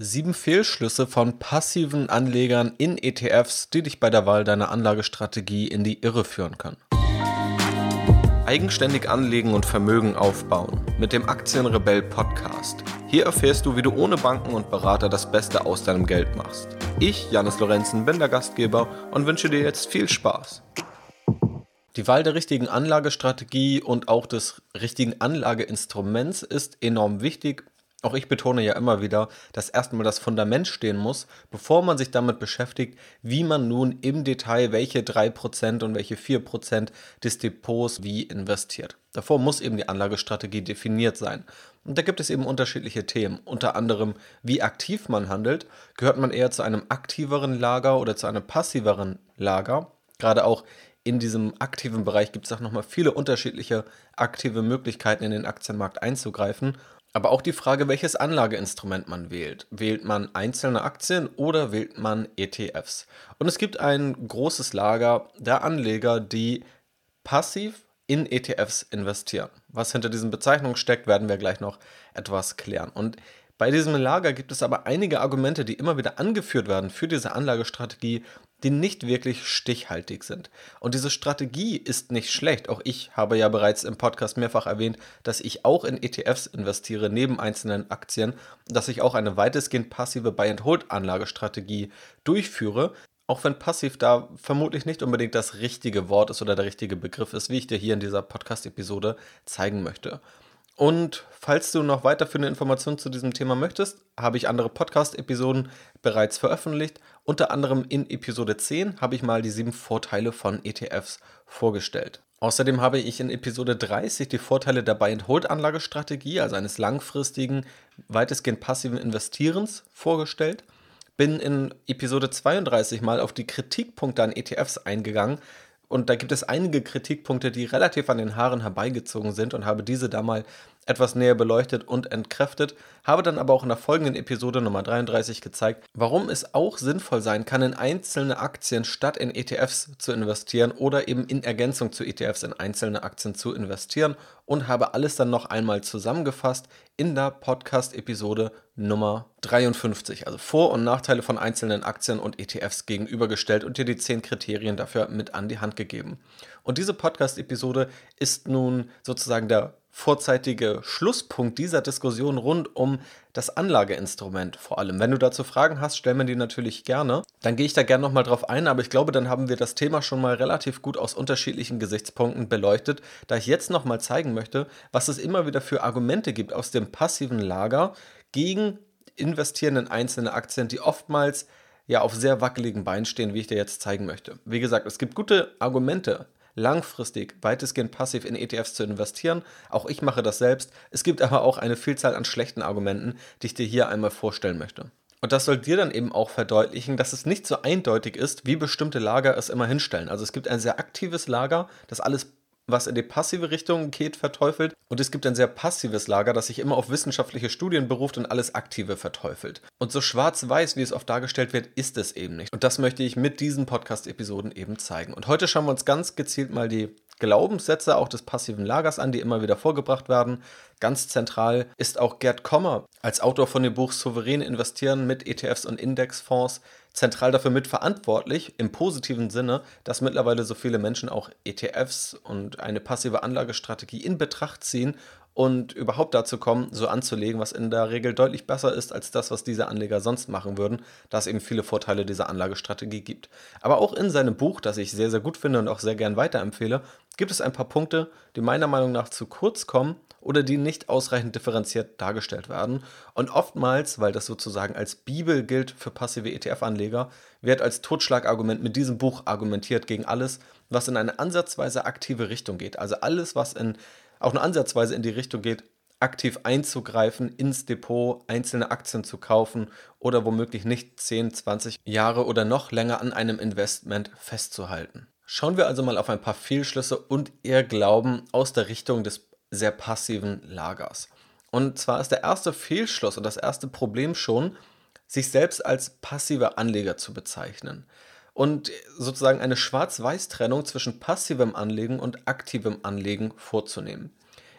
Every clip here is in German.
Sieben Fehlschlüsse von passiven Anlegern in ETFs, die dich bei der Wahl deiner Anlagestrategie in die Irre führen können. Eigenständig anlegen und Vermögen aufbauen mit dem Aktienrebell Podcast. Hier erfährst du, wie du ohne Banken und Berater das Beste aus deinem Geld machst. Ich, Janis Lorenzen, bin der Gastgeber und wünsche dir jetzt viel Spaß. Die Wahl der richtigen Anlagestrategie und auch des richtigen Anlageinstruments ist enorm wichtig auch ich betone ja immer wieder, dass erstmal das Fundament stehen muss, bevor man sich damit beschäftigt, wie man nun im Detail welche 3% und welche 4% des Depots wie investiert. Davor muss eben die Anlagestrategie definiert sein. Und da gibt es eben unterschiedliche Themen. Unter anderem, wie aktiv man handelt. Gehört man eher zu einem aktiveren Lager oder zu einem passiveren Lager? Gerade auch in diesem aktiven Bereich gibt es auch nochmal viele unterschiedliche aktive Möglichkeiten in den Aktienmarkt einzugreifen. Aber auch die Frage, welches Anlageinstrument man wählt. Wählt man einzelne Aktien oder wählt man ETFs? Und es gibt ein großes Lager der Anleger, die passiv in ETFs investieren. Was hinter diesen Bezeichnungen steckt, werden wir gleich noch etwas klären. Und bei diesem Lager gibt es aber einige Argumente, die immer wieder angeführt werden für diese Anlagestrategie, die nicht wirklich stichhaltig sind. Und diese Strategie ist nicht schlecht. Auch ich habe ja bereits im Podcast mehrfach erwähnt, dass ich auch in ETFs investiere, neben einzelnen Aktien, dass ich auch eine weitestgehend passive Buy-and-Hold-Anlagestrategie durchführe. Auch wenn passiv da vermutlich nicht unbedingt das richtige Wort ist oder der richtige Begriff ist, wie ich dir hier in dieser Podcast-Episode zeigen möchte. Und falls du noch weiterführende Informationen zu diesem Thema möchtest, habe ich andere Podcast-Episoden bereits veröffentlicht. Unter anderem in Episode 10 habe ich mal die sieben Vorteile von ETFs vorgestellt. Außerdem habe ich in Episode 30 die Vorteile der Buy-and-Hold-Anlagestrategie, also eines langfristigen, weitestgehend passiven Investierens, vorgestellt. Bin in Episode 32 mal auf die Kritikpunkte an ETFs eingegangen, und da gibt es einige Kritikpunkte, die relativ an den Haaren herbeigezogen sind und habe diese da mal etwas näher beleuchtet und entkräftet, habe dann aber auch in der folgenden Episode Nummer 33 gezeigt, warum es auch sinnvoll sein kann, in einzelne Aktien statt in ETFs zu investieren oder eben in Ergänzung zu ETFs in einzelne Aktien zu investieren und habe alles dann noch einmal zusammengefasst in der Podcast-Episode Nummer 53, also Vor- und Nachteile von einzelnen Aktien und ETFs gegenübergestellt und dir die 10 Kriterien dafür mit an die Hand gegeben. Und diese Podcast-Episode ist nun sozusagen der vorzeitige Schlusspunkt dieser Diskussion rund um das Anlageinstrument vor allem. Wenn du dazu Fragen hast, stell mir die natürlich gerne. Dann gehe ich da gerne nochmal drauf ein, aber ich glaube, dann haben wir das Thema schon mal relativ gut aus unterschiedlichen Gesichtspunkten beleuchtet, da ich jetzt nochmal zeigen möchte, was es immer wieder für Argumente gibt aus dem passiven Lager gegen Investieren in einzelne Aktien, die oftmals ja auf sehr wackeligen Beinen stehen, wie ich dir jetzt zeigen möchte. Wie gesagt, es gibt gute Argumente langfristig weitestgehend passiv in ETFs zu investieren. Auch ich mache das selbst. Es gibt aber auch eine Vielzahl an schlechten Argumenten, die ich dir hier einmal vorstellen möchte. Und das soll dir dann eben auch verdeutlichen, dass es nicht so eindeutig ist, wie bestimmte Lager es immer hinstellen. Also es gibt ein sehr aktives Lager, das alles was in die passive Richtung geht, verteufelt. Und es gibt ein sehr passives Lager, das sich immer auf wissenschaftliche Studien beruft und alles Aktive verteufelt. Und so schwarz-weiß, wie es oft dargestellt wird, ist es eben nicht. Und das möchte ich mit diesen Podcast-Episoden eben zeigen. Und heute schauen wir uns ganz gezielt mal die Glaubenssätze auch des passiven Lagers an, die immer wieder vorgebracht werden. Ganz zentral ist auch Gerd Kommer als Autor von dem Buch Souverän investieren mit ETFs und Indexfonds zentral dafür mitverantwortlich, im positiven Sinne, dass mittlerweile so viele Menschen auch ETFs und eine passive Anlagestrategie in Betracht ziehen und überhaupt dazu kommen, so anzulegen, was in der Regel deutlich besser ist als das, was diese Anleger sonst machen würden, da es eben viele Vorteile dieser Anlagestrategie gibt. Aber auch in seinem Buch, das ich sehr, sehr gut finde und auch sehr gern weiterempfehle, gibt es ein paar Punkte, die meiner Meinung nach zu kurz kommen oder die nicht ausreichend differenziert dargestellt werden. Und oftmals, weil das sozusagen als Bibel gilt für passive ETF-Anleger, wird als Totschlagargument mit diesem Buch argumentiert gegen alles, was in eine ansatzweise aktive Richtung geht. Also alles, was in auch nur ansatzweise in die Richtung geht, aktiv einzugreifen, ins Depot einzelne Aktien zu kaufen oder womöglich nicht 10, 20 Jahre oder noch länger an einem Investment festzuhalten. Schauen wir also mal auf ein paar Fehlschlüsse und Irrglauben aus der Richtung des sehr passiven Lagers. Und zwar ist der erste Fehlschluss und das erste Problem schon, sich selbst als passiver Anleger zu bezeichnen und sozusagen eine Schwarz-Weiß-Trennung zwischen passivem Anlegen und aktivem Anlegen vorzunehmen.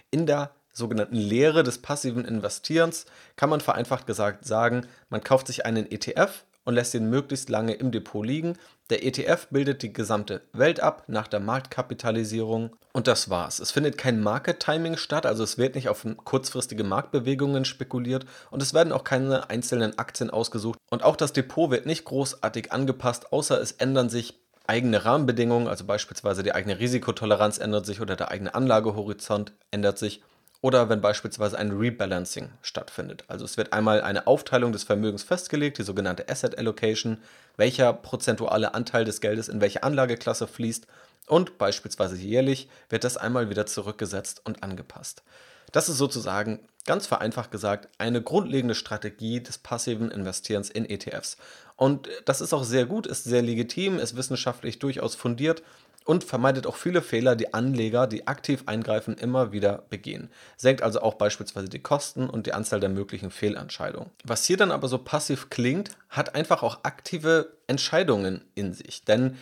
In der sogenannten Lehre des passiven Investierens kann man vereinfacht gesagt sagen, man kauft sich einen ETF und lässt ihn möglichst lange im Depot liegen. Der ETF bildet die gesamte Welt ab nach der Marktkapitalisierung und das war's. Es findet kein Market Timing statt, also es wird nicht auf kurzfristige Marktbewegungen spekuliert und es werden auch keine einzelnen Aktien ausgesucht und auch das Depot wird nicht großartig angepasst, außer es ändern sich eigene Rahmenbedingungen, also beispielsweise die eigene Risikotoleranz ändert sich oder der eigene Anlagehorizont ändert sich oder wenn beispielsweise ein Rebalancing stattfindet. Also es wird einmal eine Aufteilung des Vermögens festgelegt, die sogenannte Asset Allocation, welcher prozentuale Anteil des Geldes in welche Anlageklasse fließt und beispielsweise jährlich wird das einmal wieder zurückgesetzt und angepasst. Das ist sozusagen ganz vereinfacht gesagt eine grundlegende Strategie des passiven Investierens in ETFs. Und das ist auch sehr gut, ist sehr legitim, ist wissenschaftlich durchaus fundiert und vermeidet auch viele Fehler, die Anleger, die aktiv eingreifen, immer wieder begehen. Senkt also auch beispielsweise die Kosten und die Anzahl der möglichen Fehlentscheidungen. Was hier dann aber so passiv klingt, hat einfach auch aktive Entscheidungen in sich. Denn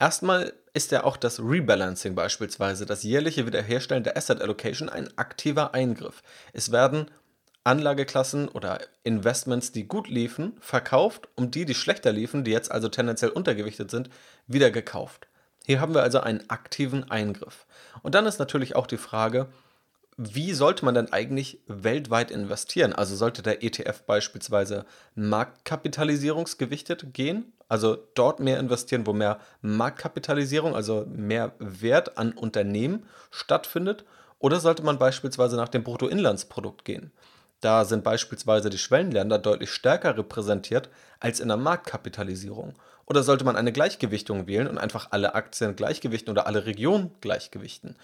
erstmal ist ja auch das Rebalancing beispielsweise, das jährliche Wiederherstellen der Asset Allocation, ein aktiver Eingriff. Es werden Anlageklassen oder Investments, die gut liefen, verkauft, um die, die schlechter liefen, die jetzt also tendenziell untergewichtet sind, wieder gekauft. Hier haben wir also einen aktiven Eingriff. Und dann ist natürlich auch die Frage, wie sollte man denn eigentlich weltweit investieren? Also sollte der ETF beispielsweise marktkapitalisierungsgewichtet gehen, also dort mehr investieren, wo mehr Marktkapitalisierung, also mehr Wert an Unternehmen stattfindet, oder sollte man beispielsweise nach dem Bruttoinlandsprodukt gehen? Da sind beispielsweise die Schwellenländer deutlich stärker repräsentiert als in der Marktkapitalisierung. Oder sollte man eine Gleichgewichtung wählen und einfach alle Aktien gleichgewichten oder alle Regionen gleichgewichten?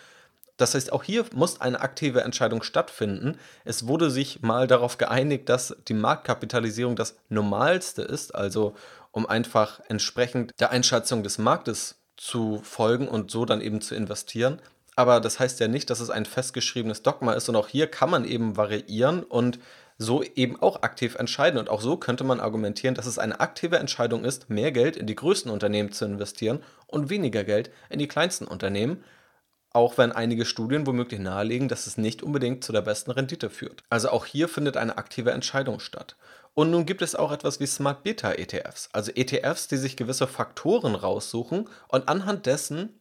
Das heißt, auch hier muss eine aktive Entscheidung stattfinden. Es wurde sich mal darauf geeinigt, dass die Marktkapitalisierung das Normalste ist, also um einfach entsprechend der Einschätzung des Marktes zu folgen und so dann eben zu investieren aber das heißt ja nicht, dass es ein festgeschriebenes Dogma ist und auch hier kann man eben variieren und so eben auch aktiv entscheiden. Und auch so könnte man argumentieren, dass es eine aktive Entscheidung ist, mehr Geld in die größten Unternehmen zu investieren und weniger Geld in die kleinsten Unternehmen, auch wenn einige Studien womöglich nahelegen, dass es nicht unbedingt zu der besten Rendite führt. Also auch hier findet eine aktive Entscheidung statt. Und nun gibt es auch etwas wie Smart Beta ETFs, also ETFs, die sich gewisse Faktoren raussuchen und anhand dessen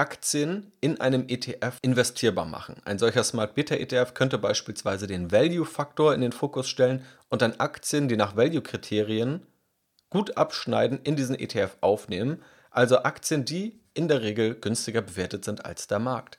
Aktien in einem ETF investierbar machen. Ein solcher Smart Beta ETF könnte beispielsweise den Value-Faktor in den Fokus stellen und dann Aktien, die nach Value-Kriterien gut abschneiden, in diesen ETF aufnehmen. Also Aktien, die in der Regel günstiger bewertet sind als der Markt.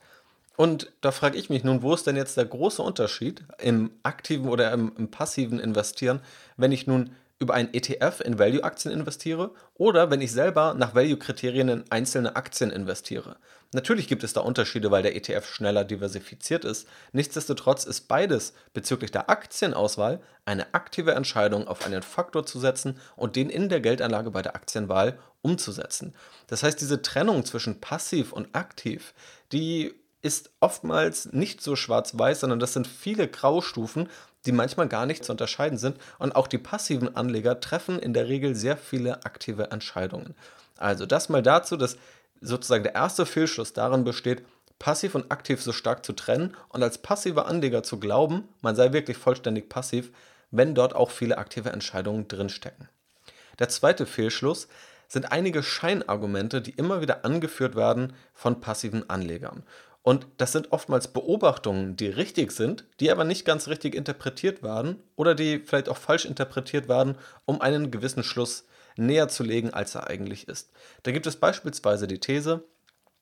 Und da frage ich mich nun, wo ist denn jetzt der große Unterschied im aktiven oder im, im passiven Investieren, wenn ich nun über einen ETF in Value-Aktien investiere oder wenn ich selber nach Value-Kriterien in einzelne Aktien investiere. Natürlich gibt es da Unterschiede, weil der ETF schneller diversifiziert ist. Nichtsdestotrotz ist beides bezüglich der Aktienauswahl eine aktive Entscheidung, auf einen Faktor zu setzen und den in der Geldanlage bei der Aktienwahl umzusetzen. Das heißt, diese Trennung zwischen passiv und aktiv, die ist oftmals nicht so schwarz-weiß, sondern das sind viele Graustufen, die manchmal gar nicht zu unterscheiden sind. Und auch die passiven Anleger treffen in der Regel sehr viele aktive Entscheidungen. Also das mal dazu, dass sozusagen der erste Fehlschluss darin besteht, passiv und aktiv so stark zu trennen und als passiver Anleger zu glauben, man sei wirklich vollständig passiv, wenn dort auch viele aktive Entscheidungen drinstecken. Der zweite Fehlschluss sind einige Scheinargumente, die immer wieder angeführt werden von passiven Anlegern. Und das sind oftmals Beobachtungen, die richtig sind, die aber nicht ganz richtig interpretiert werden oder die vielleicht auch falsch interpretiert werden, um einen gewissen Schluss näher zu legen, als er eigentlich ist. Da gibt es beispielsweise die These,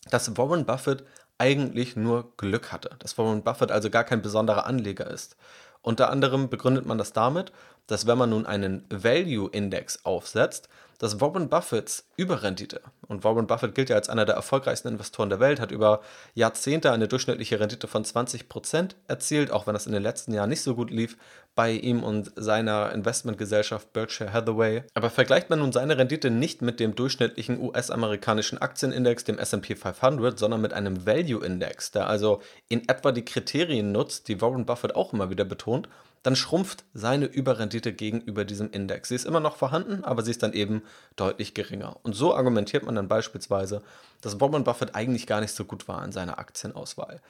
dass Warren Buffett eigentlich nur Glück hatte, dass Warren Buffett also gar kein besonderer Anleger ist. Unter anderem begründet man das damit, dass wenn man nun einen Value Index aufsetzt, dass Warren Buffetts Überrendite, und Warren Buffett gilt ja als einer der erfolgreichsten Investoren der Welt, hat über Jahrzehnte eine durchschnittliche Rendite von 20% erzielt, auch wenn das in den letzten Jahren nicht so gut lief bei ihm und seiner Investmentgesellschaft Berkshire Hathaway. Aber vergleicht man nun seine Rendite nicht mit dem durchschnittlichen US-amerikanischen Aktienindex, dem SP 500, sondern mit einem Value Index, der also in etwa die Kriterien nutzt, die Warren Buffett auch immer wieder betont, dann schrumpft seine Überrendite gegenüber diesem Index. Sie ist immer noch vorhanden, aber sie ist dann eben deutlich geringer. Und so argumentiert man dann beispielsweise, dass Warren Buffett eigentlich gar nicht so gut war in seiner Aktienauswahl.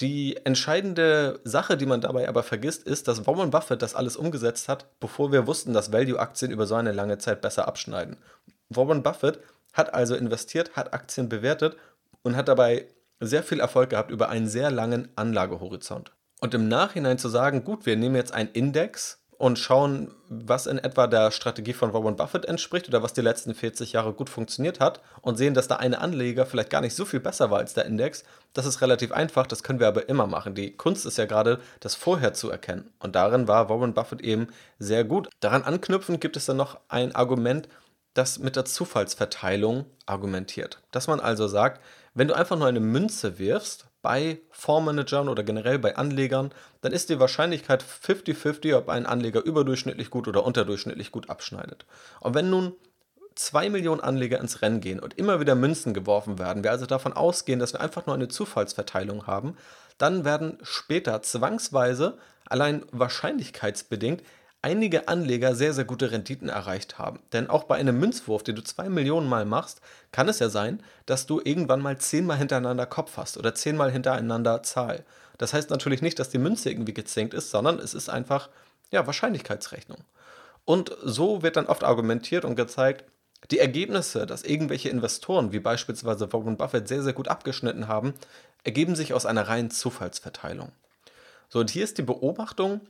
Die entscheidende Sache, die man dabei aber vergisst, ist, dass Warren Buffett das alles umgesetzt hat, bevor wir wussten, dass Value-Aktien über so eine lange Zeit besser abschneiden. Warren Buffett hat also investiert, hat Aktien bewertet und hat dabei sehr viel Erfolg gehabt über einen sehr langen Anlagehorizont. Und im Nachhinein zu sagen, gut, wir nehmen jetzt einen Index und schauen, was in etwa der Strategie von Warren Buffett entspricht oder was die letzten 40 Jahre gut funktioniert hat und sehen, dass da eine Anleger vielleicht gar nicht so viel besser war als der Index, das ist relativ einfach, das können wir aber immer machen. Die Kunst ist ja gerade, das vorher zu erkennen. Und darin war Warren Buffett eben sehr gut. Daran anknüpfend gibt es dann noch ein Argument, das mit der Zufallsverteilung argumentiert. Dass man also sagt, wenn du einfach nur eine Münze wirfst, bei Fondsmanagern oder generell bei Anlegern, dann ist die Wahrscheinlichkeit 50-50, ob ein Anleger überdurchschnittlich gut oder unterdurchschnittlich gut abschneidet. Und wenn nun 2 Millionen Anleger ins Rennen gehen und immer wieder Münzen geworfen werden, wir also davon ausgehen, dass wir einfach nur eine Zufallsverteilung haben, dann werden später zwangsweise, allein wahrscheinlichkeitsbedingt, einige Anleger sehr, sehr gute Renditen erreicht haben. Denn auch bei einem Münzwurf, den du zwei Millionen Mal machst, kann es ja sein, dass du irgendwann mal zehnmal hintereinander Kopf hast oder zehnmal hintereinander Zahl. Das heißt natürlich nicht, dass die Münze irgendwie gezinkt ist, sondern es ist einfach ja, Wahrscheinlichkeitsrechnung. Und so wird dann oft argumentiert und gezeigt, die Ergebnisse, dass irgendwelche Investoren, wie beispielsweise Warren Buffett, sehr, sehr gut abgeschnitten haben, ergeben sich aus einer reinen Zufallsverteilung. So, und hier ist die Beobachtung,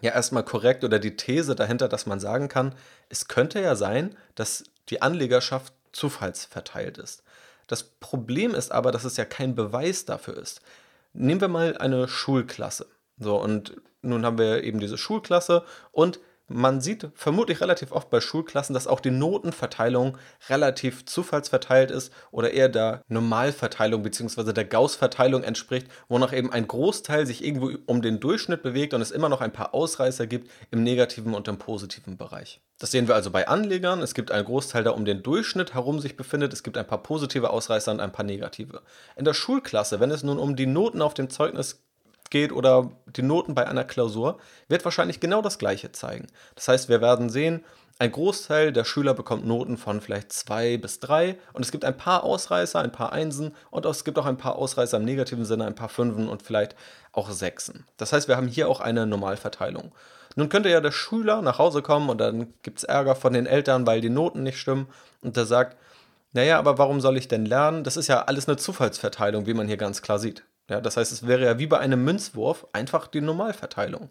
ja erstmal korrekt oder die These dahinter, dass man sagen kann, es könnte ja sein, dass die Anlegerschaft zufallsverteilt ist. Das Problem ist aber, dass es ja kein Beweis dafür ist. Nehmen wir mal eine Schulklasse. So, und nun haben wir eben diese Schulklasse und man sieht vermutlich relativ oft bei Schulklassen, dass auch die Notenverteilung relativ zufallsverteilt ist oder eher der Normalverteilung bzw. der Gauss-Verteilung entspricht, wonach eben ein Großteil sich irgendwo um den Durchschnitt bewegt und es immer noch ein paar Ausreißer gibt im negativen und im positiven Bereich. Das sehen wir also bei Anlegern. Es gibt einen Großteil, der um den Durchschnitt herum sich befindet. Es gibt ein paar positive Ausreißer und ein paar negative. In der Schulklasse, wenn es nun um die Noten auf dem Zeugnis geht oder die Noten bei einer Klausur, wird wahrscheinlich genau das gleiche zeigen. Das heißt, wir werden sehen, ein Großteil der Schüler bekommt Noten von vielleicht 2 bis 3 und es gibt ein paar Ausreißer, ein paar Einsen und es gibt auch ein paar Ausreißer im negativen Sinne, ein paar Fünfen und vielleicht auch Sechsen. Das heißt, wir haben hier auch eine Normalverteilung. Nun könnte ja der Schüler nach Hause kommen und dann gibt es Ärger von den Eltern, weil die Noten nicht stimmen und der sagt, naja, aber warum soll ich denn lernen? Das ist ja alles eine Zufallsverteilung, wie man hier ganz klar sieht. Ja, das heißt, es wäre ja wie bei einem Münzwurf einfach die Normalverteilung.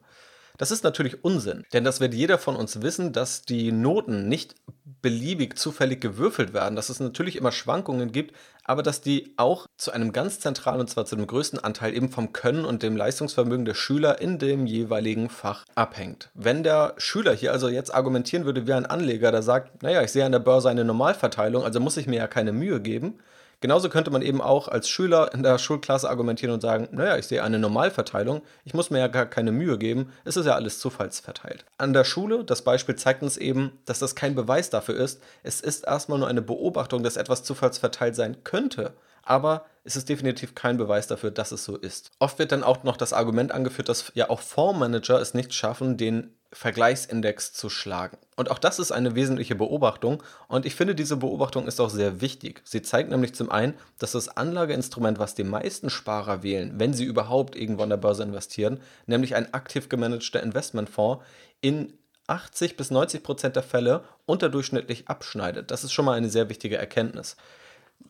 Das ist natürlich Unsinn, denn das wird jeder von uns wissen, dass die Noten nicht beliebig zufällig gewürfelt werden, dass es natürlich immer Schwankungen gibt, aber dass die auch zu einem ganz zentralen und zwar zu dem größten Anteil eben vom Können und dem Leistungsvermögen der Schüler in dem jeweiligen Fach abhängt. Wenn der Schüler hier also jetzt argumentieren würde wie ein Anleger, der sagt, naja, ich sehe an der Börse eine Normalverteilung, also muss ich mir ja keine Mühe geben, Genauso könnte man eben auch als Schüler in der Schulklasse argumentieren und sagen, naja, ich sehe eine Normalverteilung, ich muss mir ja gar keine Mühe geben, es ist ja alles zufallsverteilt. An der Schule, das Beispiel zeigt uns eben, dass das kein Beweis dafür ist, es ist erstmal nur eine Beobachtung, dass etwas zufallsverteilt sein könnte, aber es ist definitiv kein Beweis dafür, dass es so ist. Oft wird dann auch noch das Argument angeführt, dass ja auch Fondsmanager es nicht schaffen, den Vergleichsindex zu schlagen. Und auch das ist eine wesentliche Beobachtung und ich finde, diese Beobachtung ist auch sehr wichtig. Sie zeigt nämlich zum einen, dass das Anlageinstrument, was die meisten Sparer wählen, wenn sie überhaupt irgendwo an der Börse investieren, nämlich ein aktiv gemanagter Investmentfonds, in 80 bis 90 Prozent der Fälle unterdurchschnittlich abschneidet. Das ist schon mal eine sehr wichtige Erkenntnis.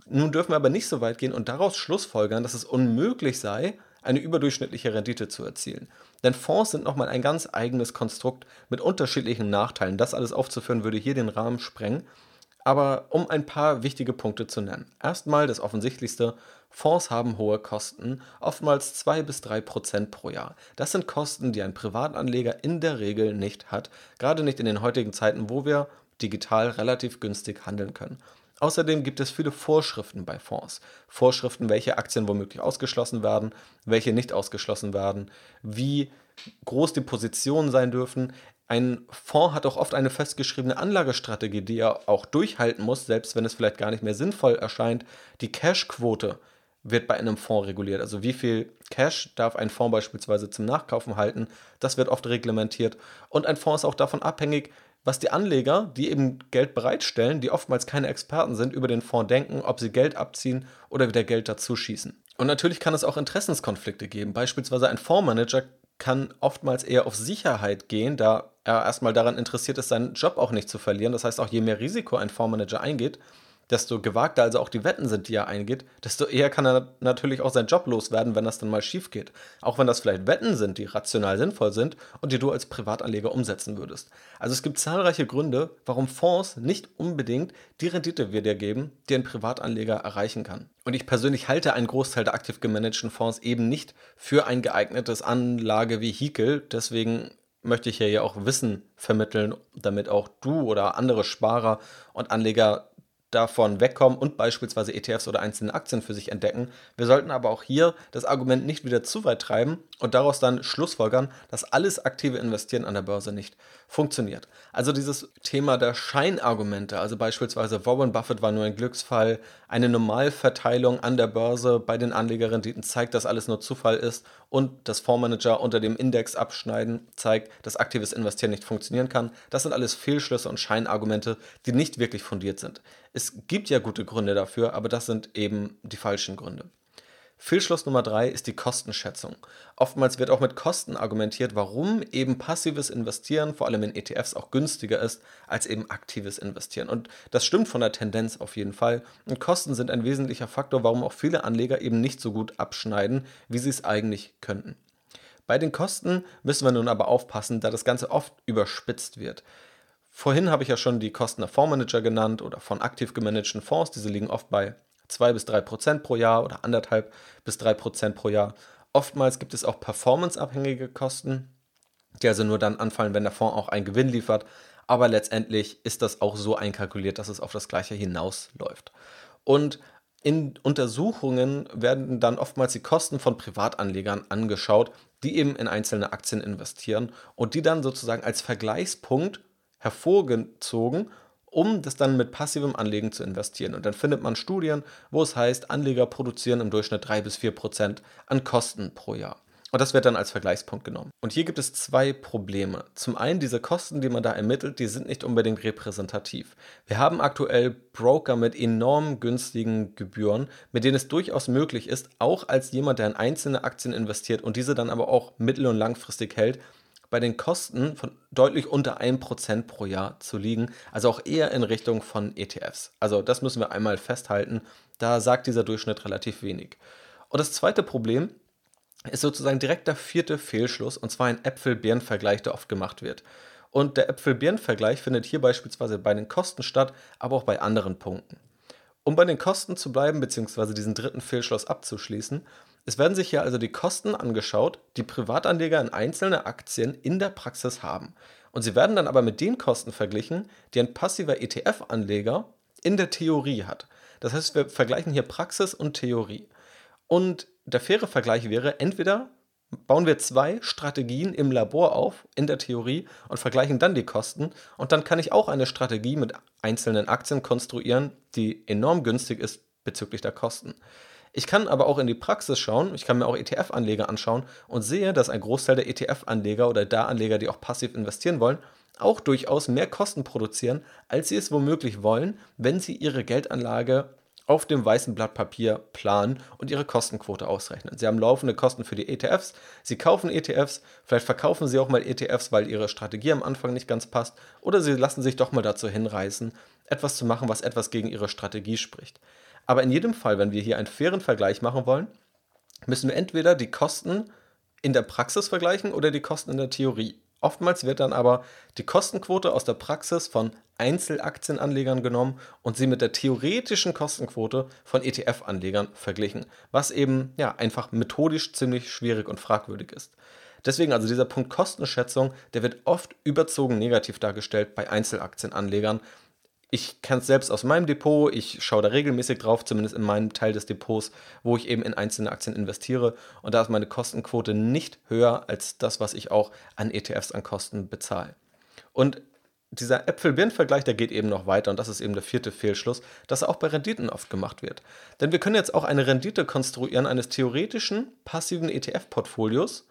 Nun dürfen wir aber nicht so weit gehen und daraus schlussfolgern, dass es unmöglich sei, eine überdurchschnittliche Rendite zu erzielen. Denn Fonds sind nochmal ein ganz eigenes Konstrukt mit unterschiedlichen Nachteilen. Das alles aufzuführen würde hier den Rahmen sprengen. Aber um ein paar wichtige Punkte zu nennen. Erstmal das Offensichtlichste, Fonds haben hohe Kosten, oftmals 2 bis 3 Prozent pro Jahr. Das sind Kosten, die ein Privatanleger in der Regel nicht hat, gerade nicht in den heutigen Zeiten, wo wir digital relativ günstig handeln können. Außerdem gibt es viele Vorschriften bei Fonds. Vorschriften, welche Aktien womöglich ausgeschlossen werden, welche nicht ausgeschlossen werden, wie groß die Positionen sein dürfen. Ein Fonds hat auch oft eine festgeschriebene Anlagestrategie, die er auch durchhalten muss, selbst wenn es vielleicht gar nicht mehr sinnvoll erscheint. Die Cash-Quote wird bei einem Fonds reguliert. Also wie viel Cash darf ein Fonds beispielsweise zum Nachkaufen halten, das wird oft reglementiert. Und ein Fonds ist auch davon abhängig, was die Anleger, die eben Geld bereitstellen, die oftmals keine Experten sind, über den Fonds denken, ob sie Geld abziehen oder wieder Geld dazu schießen. Und natürlich kann es auch Interessenskonflikte geben. Beispielsweise ein Fondsmanager kann oftmals eher auf Sicherheit gehen, da er erstmal daran interessiert ist, seinen Job auch nicht zu verlieren. Das heißt, auch je mehr Risiko ein Fondsmanager eingeht, desto gewagter also auch die Wetten sind, die er eingeht, desto eher kann er natürlich auch seinen Job loswerden, wenn das dann mal schief geht. Auch wenn das vielleicht Wetten sind, die rational sinnvoll sind und die du als Privatanleger umsetzen würdest. Also es gibt zahlreiche Gründe, warum Fonds nicht unbedingt die Rendite wiedergeben, die ein Privatanleger erreichen kann. Und ich persönlich halte einen Großteil der aktiv gemanagten Fonds eben nicht für ein geeignetes Anlagevehikel. Deswegen möchte ich hier ja auch Wissen vermitteln, damit auch du oder andere Sparer und Anleger davon wegkommen und beispielsweise ETFs oder einzelne Aktien für sich entdecken. Wir sollten aber auch hier das Argument nicht wieder zu weit treiben und daraus dann schlussfolgern, dass alles aktive Investieren an der Börse nicht funktioniert. Also dieses Thema der Scheinargumente, also beispielsweise Warren Buffett war nur ein Glücksfall, eine Normalverteilung an der Börse bei den Anlegerrenditen zeigt, dass alles nur Zufall ist und das Fondsmanager unter dem Index abschneiden zeigt, dass aktives Investieren nicht funktionieren kann. Das sind alles Fehlschlüsse und Scheinargumente, die nicht wirklich fundiert sind. Es gibt ja gute Gründe dafür, aber das sind eben die falschen Gründe. Fehlschluss Nummer drei ist die Kostenschätzung. Oftmals wird auch mit Kosten argumentiert, warum eben passives Investieren, vor allem in ETFs, auch günstiger ist als eben aktives Investieren. Und das stimmt von der Tendenz auf jeden Fall. Und Kosten sind ein wesentlicher Faktor, warum auch viele Anleger eben nicht so gut abschneiden, wie sie es eigentlich könnten. Bei den Kosten müssen wir nun aber aufpassen, da das Ganze oft überspitzt wird. Vorhin habe ich ja schon die Kosten der Fondsmanager genannt oder von aktiv gemanagten Fonds. Diese liegen oft bei 2 bis 3 Prozent pro Jahr oder anderthalb bis 3 Prozent pro Jahr. Oftmals gibt es auch performanceabhängige Kosten, die also nur dann anfallen, wenn der Fonds auch einen Gewinn liefert. Aber letztendlich ist das auch so einkalkuliert, dass es auf das Gleiche hinausläuft. Und in Untersuchungen werden dann oftmals die Kosten von Privatanlegern angeschaut, die eben in einzelne Aktien investieren und die dann sozusagen als Vergleichspunkt hervorgezogen um das dann mit passivem Anlegen zu investieren. Und dann findet man Studien, wo es heißt, Anleger produzieren im Durchschnitt 3 bis 4 Prozent an Kosten pro Jahr. Und das wird dann als Vergleichspunkt genommen. Und hier gibt es zwei Probleme. Zum einen, diese Kosten, die man da ermittelt, die sind nicht unbedingt repräsentativ. Wir haben aktuell Broker mit enorm günstigen Gebühren, mit denen es durchaus möglich ist, auch als jemand, der in einzelne Aktien investiert und diese dann aber auch mittel- und langfristig hält, bei den Kosten von deutlich unter 1% pro Jahr zu liegen, also auch eher in Richtung von ETFs. Also das müssen wir einmal festhalten, da sagt dieser Durchschnitt relativ wenig. Und das zweite Problem ist sozusagen direkt der vierte Fehlschluss, und zwar ein Äpfel-Birnen-Vergleich, der oft gemacht wird. Und der Äpfel-Birnen-Vergleich findet hier beispielsweise bei den Kosten statt, aber auch bei anderen Punkten. Um bei den Kosten zu bleiben, beziehungsweise diesen dritten Fehlschluss abzuschließen, es werden sich hier also die Kosten angeschaut, die Privatanleger in einzelne Aktien in der Praxis haben. Und sie werden dann aber mit den Kosten verglichen, die ein passiver ETF-Anleger in der Theorie hat. Das heißt, wir vergleichen hier Praxis und Theorie. Und der faire Vergleich wäre, entweder bauen wir zwei Strategien im Labor auf, in der Theorie, und vergleichen dann die Kosten. Und dann kann ich auch eine Strategie mit einzelnen Aktien konstruieren, die enorm günstig ist bezüglich der Kosten. Ich kann aber auch in die Praxis schauen, ich kann mir auch ETF-Anleger anschauen und sehe, dass ein Großteil der ETF-Anleger oder der Anleger, die auch passiv investieren wollen, auch durchaus mehr Kosten produzieren, als sie es womöglich wollen, wenn sie ihre Geldanlage auf dem weißen Blatt Papier planen und ihre Kostenquote ausrechnen. Sie haben laufende Kosten für die ETFs, sie kaufen ETFs, vielleicht verkaufen sie auch mal ETFs, weil ihre Strategie am Anfang nicht ganz passt, oder sie lassen sich doch mal dazu hinreißen, etwas zu machen, was etwas gegen ihre Strategie spricht. Aber in jedem Fall, wenn wir hier einen fairen Vergleich machen wollen, müssen wir entweder die Kosten in der Praxis vergleichen oder die Kosten in der Theorie. Oftmals wird dann aber die Kostenquote aus der Praxis von Einzelaktienanlegern genommen und sie mit der theoretischen Kostenquote von ETF-Anlegern verglichen, was eben ja einfach methodisch ziemlich schwierig und fragwürdig ist. Deswegen also dieser Punkt Kostenschätzung, der wird oft überzogen negativ dargestellt bei Einzelaktienanlegern, ich kenne es selbst aus meinem Depot, ich schaue da regelmäßig drauf, zumindest in meinem Teil des Depots, wo ich eben in einzelne Aktien investiere. Und da ist meine Kostenquote nicht höher als das, was ich auch an ETFs an Kosten bezahle. Und dieser Äpfel-Birnen-Vergleich, der geht eben noch weiter und das ist eben der vierte Fehlschluss, dass er auch bei Renditen oft gemacht wird. Denn wir können jetzt auch eine Rendite konstruieren eines theoretischen passiven ETF-Portfolios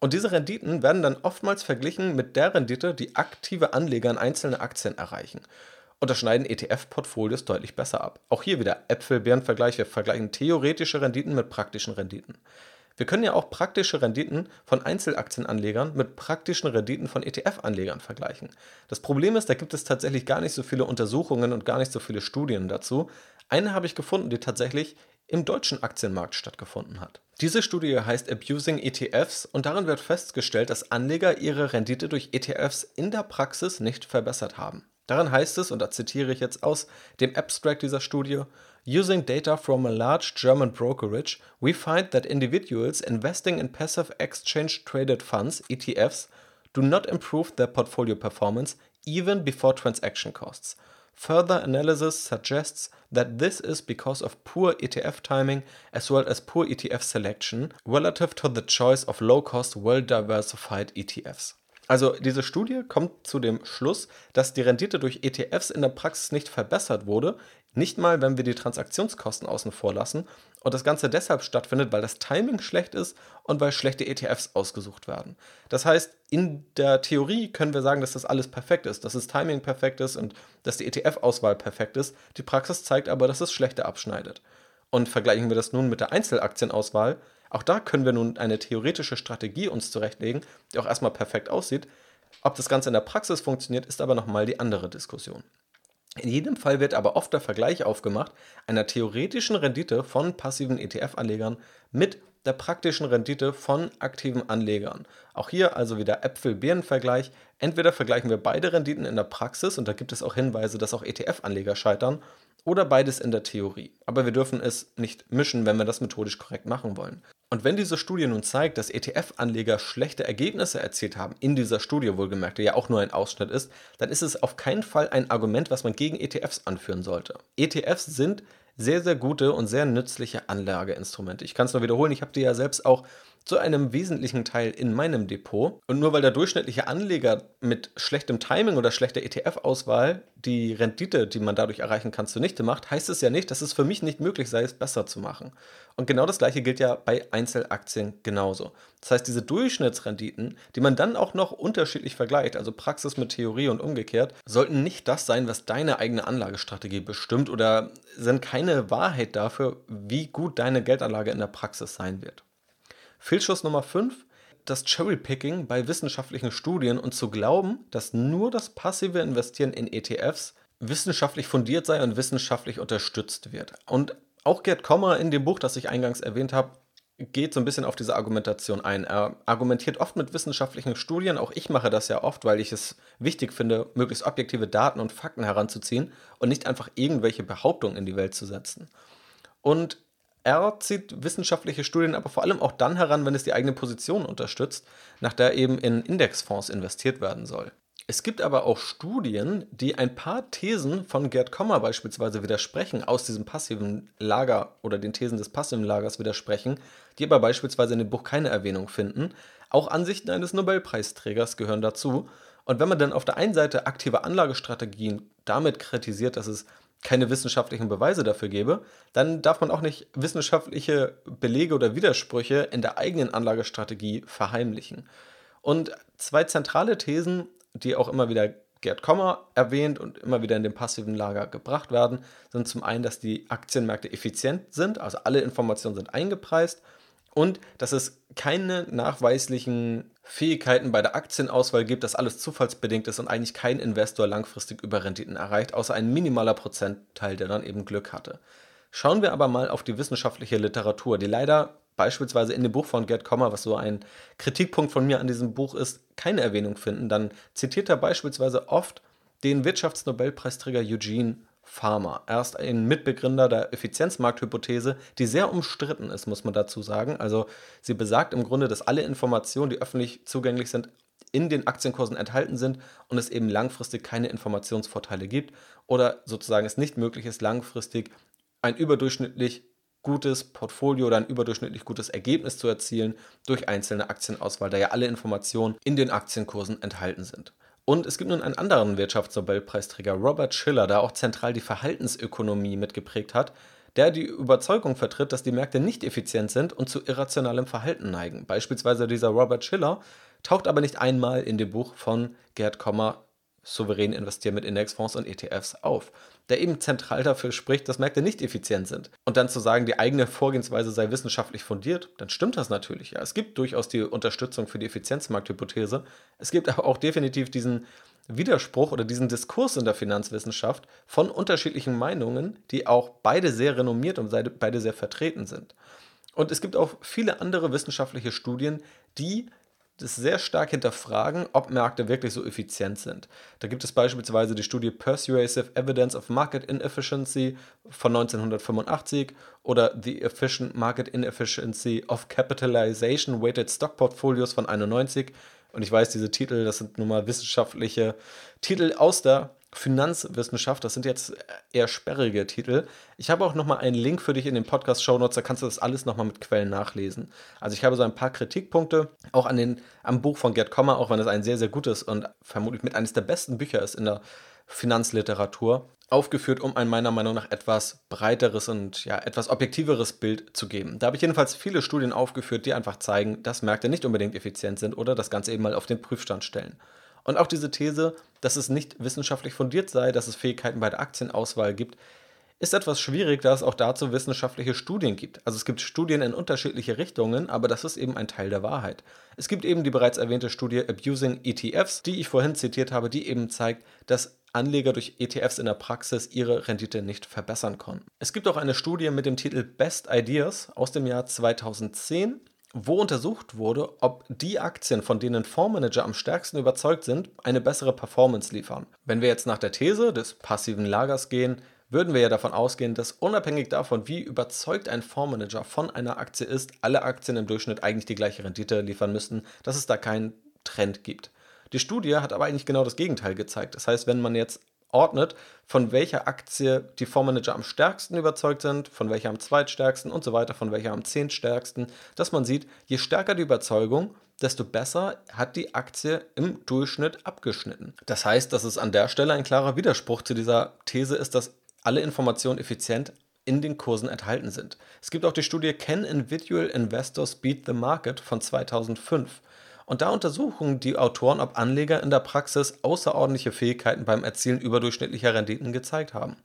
und diese Renditen werden dann oftmals verglichen mit der Rendite, die aktive Anleger in einzelne Aktien erreichen. Schneiden ETF-Portfolios deutlich besser ab. Auch hier wieder Äpfel-Birnen-Vergleich. Wir vergleichen theoretische Renditen mit praktischen Renditen. Wir können ja auch praktische Renditen von Einzelaktienanlegern mit praktischen Renditen von ETF-Anlegern vergleichen. Das Problem ist, da gibt es tatsächlich gar nicht so viele Untersuchungen und gar nicht so viele Studien dazu. Eine habe ich gefunden, die tatsächlich im deutschen Aktienmarkt stattgefunden hat. Diese Studie heißt Abusing ETFs und darin wird festgestellt, dass Anleger ihre Rendite durch ETFs in der Praxis nicht verbessert haben. Daran heißt es, und da zitiere ich jetzt aus dem Abstract dieser Studie, Using data from a large German brokerage, we find that individuals investing in passive exchange traded funds, ETFs, do not improve their portfolio performance even before transaction costs. Further analysis suggests that this is because of poor ETF timing as well as poor ETF selection relative to the choice of low cost, well diversified ETFs. Also diese Studie kommt zu dem Schluss, dass die Rendite durch ETFs in der Praxis nicht verbessert wurde, nicht mal wenn wir die Transaktionskosten außen vor lassen und das Ganze deshalb stattfindet, weil das Timing schlecht ist und weil schlechte ETFs ausgesucht werden. Das heißt, in der Theorie können wir sagen, dass das alles perfekt ist, dass das Timing perfekt ist und dass die ETF-Auswahl perfekt ist. Die Praxis zeigt aber, dass es schlechter abschneidet. Und vergleichen wir das nun mit der Einzelaktienauswahl, auch da können wir nun eine theoretische Strategie uns zurechtlegen, die auch erstmal perfekt aussieht. Ob das Ganze in der Praxis funktioniert, ist aber nochmal die andere Diskussion. In jedem Fall wird aber oft der Vergleich aufgemacht einer theoretischen Rendite von passiven ETF-Anlegern mit der praktischen Rendite von aktiven Anlegern. Auch hier also wieder Äpfel-Birnen-Vergleich. Entweder vergleichen wir beide Renditen in der Praxis und da gibt es auch Hinweise, dass auch ETF-Anleger scheitern, oder beides in der Theorie. Aber wir dürfen es nicht mischen, wenn wir das methodisch korrekt machen wollen. Und wenn diese Studie nun zeigt, dass ETF-Anleger schlechte Ergebnisse erzielt haben, in dieser Studie wohlgemerkt, die ja auch nur ein Ausschnitt ist, dann ist es auf keinen Fall ein Argument, was man gegen ETFs anführen sollte. ETFs sind sehr, sehr gute und sehr nützliche Anlageinstrumente. Ich kann es nur wiederholen, ich habe die ja selbst auch zu einem wesentlichen Teil in meinem Depot. Und nur weil der durchschnittliche Anleger mit schlechtem Timing oder schlechter ETF-Auswahl die Rendite, die man dadurch erreichen kann, zunichte macht, heißt es ja nicht, dass es für mich nicht möglich sei, es besser zu machen. Und genau das gleiche gilt ja bei Einzelaktien genauso. Das heißt, diese Durchschnittsrenditen, die man dann auch noch unterschiedlich vergleicht, also Praxis mit Theorie und umgekehrt, sollten nicht das sein, was deine eigene Anlagestrategie bestimmt oder sind keine Wahrheit dafür, wie gut deine Geldanlage in der Praxis sein wird. Fehlschuss Nummer 5, das Cherrypicking bei wissenschaftlichen Studien und zu glauben, dass nur das passive Investieren in ETFs wissenschaftlich fundiert sei und wissenschaftlich unterstützt wird. Und auch Gerd Kommer in dem Buch, das ich eingangs erwähnt habe, geht so ein bisschen auf diese Argumentation ein. Er argumentiert oft mit wissenschaftlichen Studien, auch ich mache das ja oft, weil ich es wichtig finde, möglichst objektive Daten und Fakten heranzuziehen und nicht einfach irgendwelche Behauptungen in die Welt zu setzen. Und er zieht wissenschaftliche Studien aber vor allem auch dann heran, wenn es die eigene Position unterstützt, nach der eben in Indexfonds investiert werden soll. Es gibt aber auch Studien, die ein paar Thesen von Gerd Kommer beispielsweise widersprechen, aus diesem passiven Lager oder den Thesen des passiven Lagers widersprechen, die aber beispielsweise in dem Buch keine Erwähnung finden. Auch Ansichten eines Nobelpreisträgers gehören dazu. Und wenn man dann auf der einen Seite aktive Anlagestrategien damit kritisiert, dass es keine wissenschaftlichen Beweise dafür gebe, dann darf man auch nicht wissenschaftliche Belege oder Widersprüche in der eigenen Anlagestrategie verheimlichen. Und zwei zentrale Thesen, die auch immer wieder Gerd Kommer erwähnt und immer wieder in dem passiven Lager gebracht werden, sind zum einen, dass die Aktienmärkte effizient sind, also alle Informationen sind eingepreist und dass es keine nachweislichen Fähigkeiten bei der Aktienauswahl gibt, dass alles zufallsbedingt ist und eigentlich kein Investor langfristig Überrenditen erreicht, außer ein minimaler Prozentteil, der dann eben Glück hatte. Schauen wir aber mal auf die wissenschaftliche Literatur, die leider beispielsweise in dem Buch von Gerd Kommer, was so ein Kritikpunkt von mir an diesem Buch ist, keine Erwähnung finden. Dann zitiert er beispielsweise oft den Wirtschaftsnobelpreisträger Eugene Farmer. Er ist ein Mitbegründer der Effizienzmarkthypothese, die sehr umstritten ist, muss man dazu sagen. Also sie besagt im Grunde, dass alle Informationen, die öffentlich zugänglich sind, in den Aktienkursen enthalten sind und es eben langfristig keine Informationsvorteile gibt oder sozusagen es nicht möglich ist, langfristig ein überdurchschnittlich gutes Portfolio oder ein überdurchschnittlich gutes Ergebnis zu erzielen durch einzelne Aktienauswahl, da ja alle Informationen in den Aktienkursen enthalten sind. Und es gibt nun einen anderen Wirtschaftsnobelpreisträger, Robert Schiller, der auch zentral die Verhaltensökonomie mitgeprägt hat, der die Überzeugung vertritt, dass die Märkte nicht effizient sind und zu irrationalem Verhalten neigen. Beispielsweise dieser Robert Schiller taucht aber nicht einmal in dem Buch von Gerd Kommer souverän investieren mit Indexfonds und ETFs auf, der eben zentral dafür spricht, dass Märkte nicht effizient sind. Und dann zu sagen, die eigene Vorgehensweise sei wissenschaftlich fundiert, dann stimmt das natürlich. Ja. Es gibt durchaus die Unterstützung für die Effizienzmarkthypothese. Es gibt aber auch definitiv diesen Widerspruch oder diesen Diskurs in der Finanzwissenschaft von unterschiedlichen Meinungen, die auch beide sehr renommiert und beide sehr vertreten sind. Und es gibt auch viele andere wissenschaftliche Studien, die das sehr stark hinterfragen, ob Märkte wirklich so effizient sind. Da gibt es beispielsweise die Studie Persuasive Evidence of Market Inefficiency von 1985 oder The Efficient Market Inefficiency of Capitalization Weighted Stock Portfolios von 91. Und ich weiß, diese Titel, das sind nun mal wissenschaftliche Titel aus der Finanzwissenschaft. Das sind jetzt eher sperrige Titel. Ich habe auch nochmal einen Link für dich in den Podcast-Show Notes, da kannst du das alles nochmal mit Quellen nachlesen. Also ich habe so ein paar Kritikpunkte, auch an den, am Buch von Gerd Kommer, auch wenn es ein sehr, sehr gutes und vermutlich mit eines der besten Bücher ist in der Finanzliteratur, aufgeführt, um ein meiner Meinung nach etwas breiteres und ja, etwas objektiveres Bild zu geben. Da habe ich jedenfalls viele Studien aufgeführt, die einfach zeigen, dass Märkte nicht unbedingt effizient sind oder das Ganze eben mal auf den Prüfstand stellen. Und auch diese These, dass es nicht wissenschaftlich fundiert sei, dass es Fähigkeiten bei der Aktienauswahl gibt, ist etwas schwierig, da es auch dazu wissenschaftliche Studien gibt. Also es gibt Studien in unterschiedliche Richtungen, aber das ist eben ein Teil der Wahrheit. Es gibt eben die bereits erwähnte Studie Abusing ETFs, die ich vorhin zitiert habe, die eben zeigt, dass Anleger durch ETFs in der Praxis ihre Rendite nicht verbessern konnten. Es gibt auch eine Studie mit dem Titel Best Ideas aus dem Jahr 2010 wo untersucht wurde, ob die Aktien, von denen Fondsmanager am stärksten überzeugt sind, eine bessere Performance liefern. Wenn wir jetzt nach der These des passiven Lagers gehen, würden wir ja davon ausgehen, dass unabhängig davon, wie überzeugt ein Fondsmanager von einer Aktie ist, alle Aktien im Durchschnitt eigentlich die gleiche Rendite liefern müssten, dass es da keinen Trend gibt. Die Studie hat aber eigentlich genau das Gegenteil gezeigt. Das heißt, wenn man jetzt ordnet, von welcher Aktie die Fondsmanager am stärksten überzeugt sind, von welcher am zweitstärksten und so weiter, von welcher am zehntstärksten, dass man sieht, je stärker die Überzeugung, desto besser hat die Aktie im Durchschnitt abgeschnitten. Das heißt, dass es an der Stelle ein klarer Widerspruch zu dieser These ist, dass alle Informationen effizient in den Kursen enthalten sind. Es gibt auch die Studie Can Individual Investors Beat the Market von 2005. Und da untersuchen die Autoren, ob Anleger in der Praxis außerordentliche Fähigkeiten beim Erzielen überdurchschnittlicher Renditen gezeigt haben.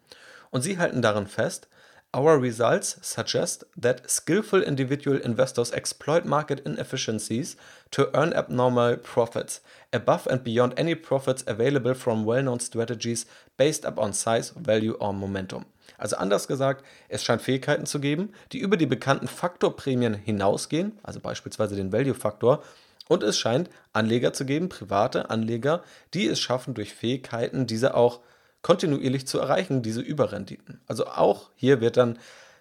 Und sie halten darin fest, Our results suggest that skillful individual investors exploit market inefficiencies to earn abnormal profits, above and beyond any profits available from well-known strategies based upon size, value or momentum. Also anders gesagt, es scheint Fähigkeiten zu geben, die über die bekannten Faktorprämien hinausgehen, also beispielsweise den Value-Faktor, und es scheint Anleger zu geben, private Anleger, die es schaffen, durch Fähigkeiten diese auch kontinuierlich zu erreichen, diese Überrenditen. Also auch hier wird dann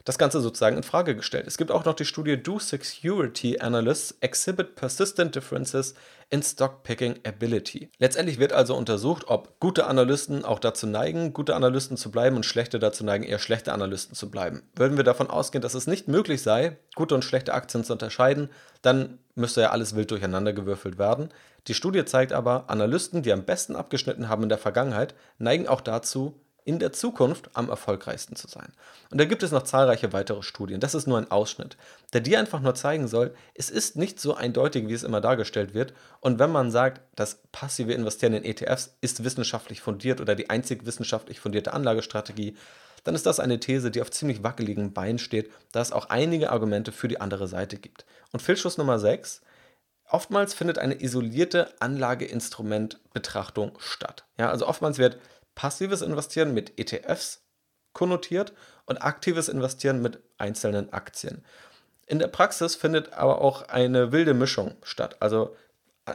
das Ganze sozusagen in Frage gestellt. Es gibt auch noch die Studie Do Security Analysts Exhibit Persistent Differences in Stock Picking Ability. Letztendlich wird also untersucht, ob gute Analysten auch dazu neigen, gute Analysten zu bleiben und schlechte dazu neigen, eher schlechte Analysten zu bleiben. Würden wir davon ausgehen, dass es nicht möglich sei, gute und schlechte Aktien zu unterscheiden, dann müsste ja alles wild durcheinander gewürfelt werden. Die Studie zeigt aber, Analysten, die am besten abgeschnitten haben in der Vergangenheit, neigen auch dazu, in der Zukunft am erfolgreichsten zu sein. Und da gibt es noch zahlreiche weitere Studien. Das ist nur ein Ausschnitt, der dir einfach nur zeigen soll, es ist nicht so eindeutig, wie es immer dargestellt wird. Und wenn man sagt, das passive Investieren in ETFs ist wissenschaftlich fundiert oder die einzig wissenschaftlich fundierte Anlagestrategie, dann ist das eine These, die auf ziemlich wackeligen Beinen steht, da es auch einige Argumente für die andere Seite gibt. Und Fehlschluss Nummer 6. Oftmals findet eine isolierte Anlageinstrumentbetrachtung statt. Ja, also oftmals wird passives Investieren mit ETFs konnotiert und aktives Investieren mit einzelnen Aktien. In der Praxis findet aber auch eine wilde Mischung statt. Also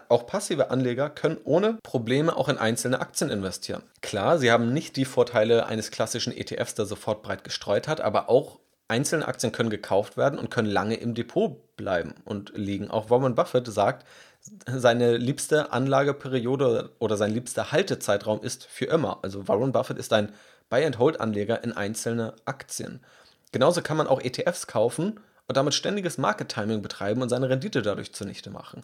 auch passive Anleger können ohne Probleme auch in einzelne Aktien investieren. Klar, sie haben nicht die Vorteile eines klassischen ETFs, der sofort breit gestreut hat, aber auch einzelne Aktien können gekauft werden und können lange im Depot bleiben und liegen. Auch Warren Buffett sagt, seine liebste Anlageperiode oder sein liebster Haltezeitraum ist für immer. Also Warren Buffett ist ein Buy-and-Hold-Anleger in einzelne Aktien. Genauso kann man auch ETFs kaufen und damit ständiges Market-Timing betreiben und seine Rendite dadurch zunichte machen.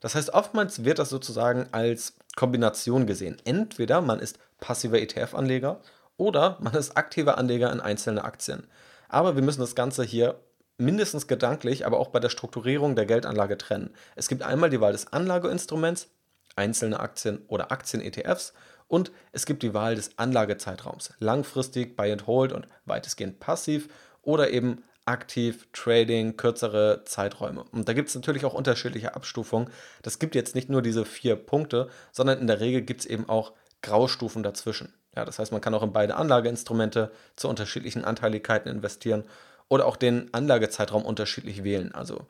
Das heißt, oftmals wird das sozusagen als Kombination gesehen. Entweder man ist passiver ETF-Anleger oder man ist aktiver Anleger in einzelne Aktien. Aber wir müssen das Ganze hier mindestens gedanklich, aber auch bei der Strukturierung der Geldanlage trennen. Es gibt einmal die Wahl des Anlageinstruments, einzelne Aktien oder Aktien-ETFs Und es gibt die Wahl des Anlagezeitraums. Langfristig, Buy and Hold und weitestgehend passiv oder eben aktiv, Trading, kürzere Zeiträume. Und da gibt es natürlich auch unterschiedliche Abstufungen. Das gibt jetzt nicht nur diese vier Punkte, sondern in der Regel gibt es eben auch Graustufen dazwischen. Ja, das heißt, man kann auch in beide Anlageinstrumente zu unterschiedlichen Anteiligkeiten investieren oder auch den Anlagezeitraum unterschiedlich wählen. Also